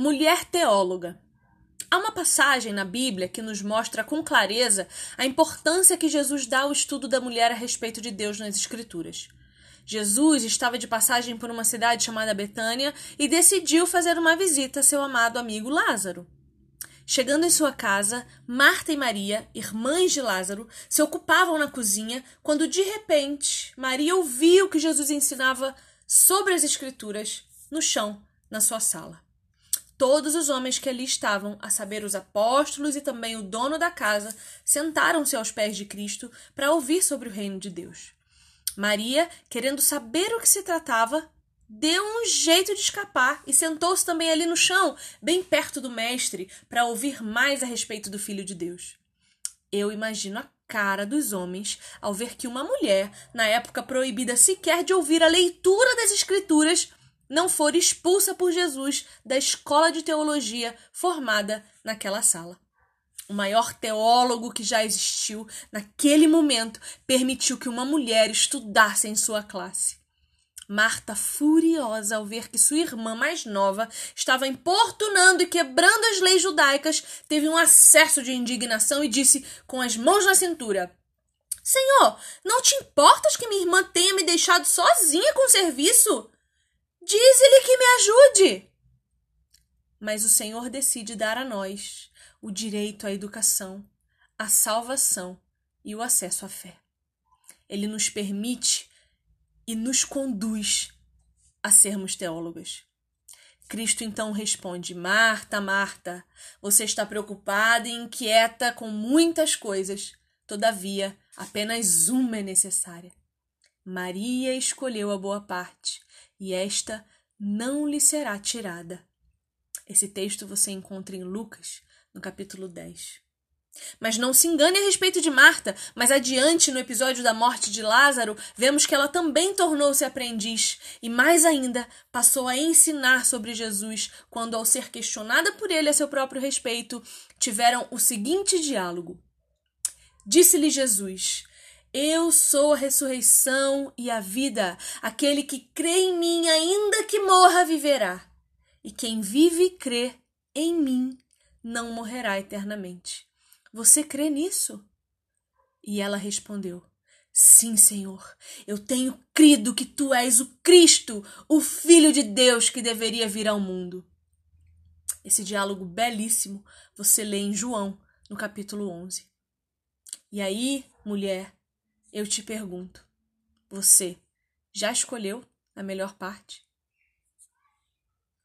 Mulher teóloga. Há uma passagem na Bíblia que nos mostra com clareza a importância que Jesus dá ao estudo da mulher a respeito de Deus nas Escrituras. Jesus estava de passagem por uma cidade chamada Betânia e decidiu fazer uma visita a seu amado amigo Lázaro. Chegando em sua casa, Marta e Maria, irmãs de Lázaro, se ocupavam na cozinha quando de repente Maria ouviu que Jesus ensinava sobre as Escrituras no chão na sua sala. Todos os homens que ali estavam, a saber, os apóstolos e também o dono da casa, sentaram-se aos pés de Cristo para ouvir sobre o reino de Deus. Maria, querendo saber o que se tratava, deu um jeito de escapar e sentou-se também ali no chão, bem perto do mestre, para ouvir mais a respeito do Filho de Deus. Eu imagino a cara dos homens ao ver que uma mulher, na época proibida sequer de ouvir a leitura das Escrituras, não for expulsa por Jesus da escola de teologia formada naquela sala. O maior teólogo que já existiu, naquele momento, permitiu que uma mulher estudasse em sua classe. Marta, furiosa ao ver que sua irmã mais nova estava importunando e quebrando as leis judaicas, teve um acesso de indignação e disse com as mãos na cintura: Senhor, não te importas que minha irmã tenha me deixado sozinha com o serviço? Dize-lhe que me ajude. Mas o Senhor decide dar a nós o direito à educação, à salvação e o acesso à fé. Ele nos permite e nos conduz a sermos teólogas. Cristo então responde: Marta, Marta, você está preocupada e inquieta com muitas coisas, todavia, apenas uma é necessária. Maria escolheu a boa parte e esta não lhe será tirada. Esse texto você encontra em Lucas, no capítulo 10. Mas não se engane a respeito de Marta, mas adiante no episódio da morte de Lázaro, vemos que ela também tornou-se aprendiz e, mais ainda, passou a ensinar sobre Jesus quando, ao ser questionada por ele a seu próprio respeito, tiveram o seguinte diálogo: Disse-lhe Jesus: eu sou a ressurreição e a vida. Aquele que crê em mim, ainda que morra, viverá. E quem vive e crê em mim não morrerá eternamente. Você crê nisso? E ela respondeu: Sim, Senhor, eu tenho crido que tu és o Cristo, o Filho de Deus que deveria vir ao mundo. Esse diálogo belíssimo você lê em João, no capítulo 11. E aí, mulher, eu te pergunto: você já escolheu a melhor parte?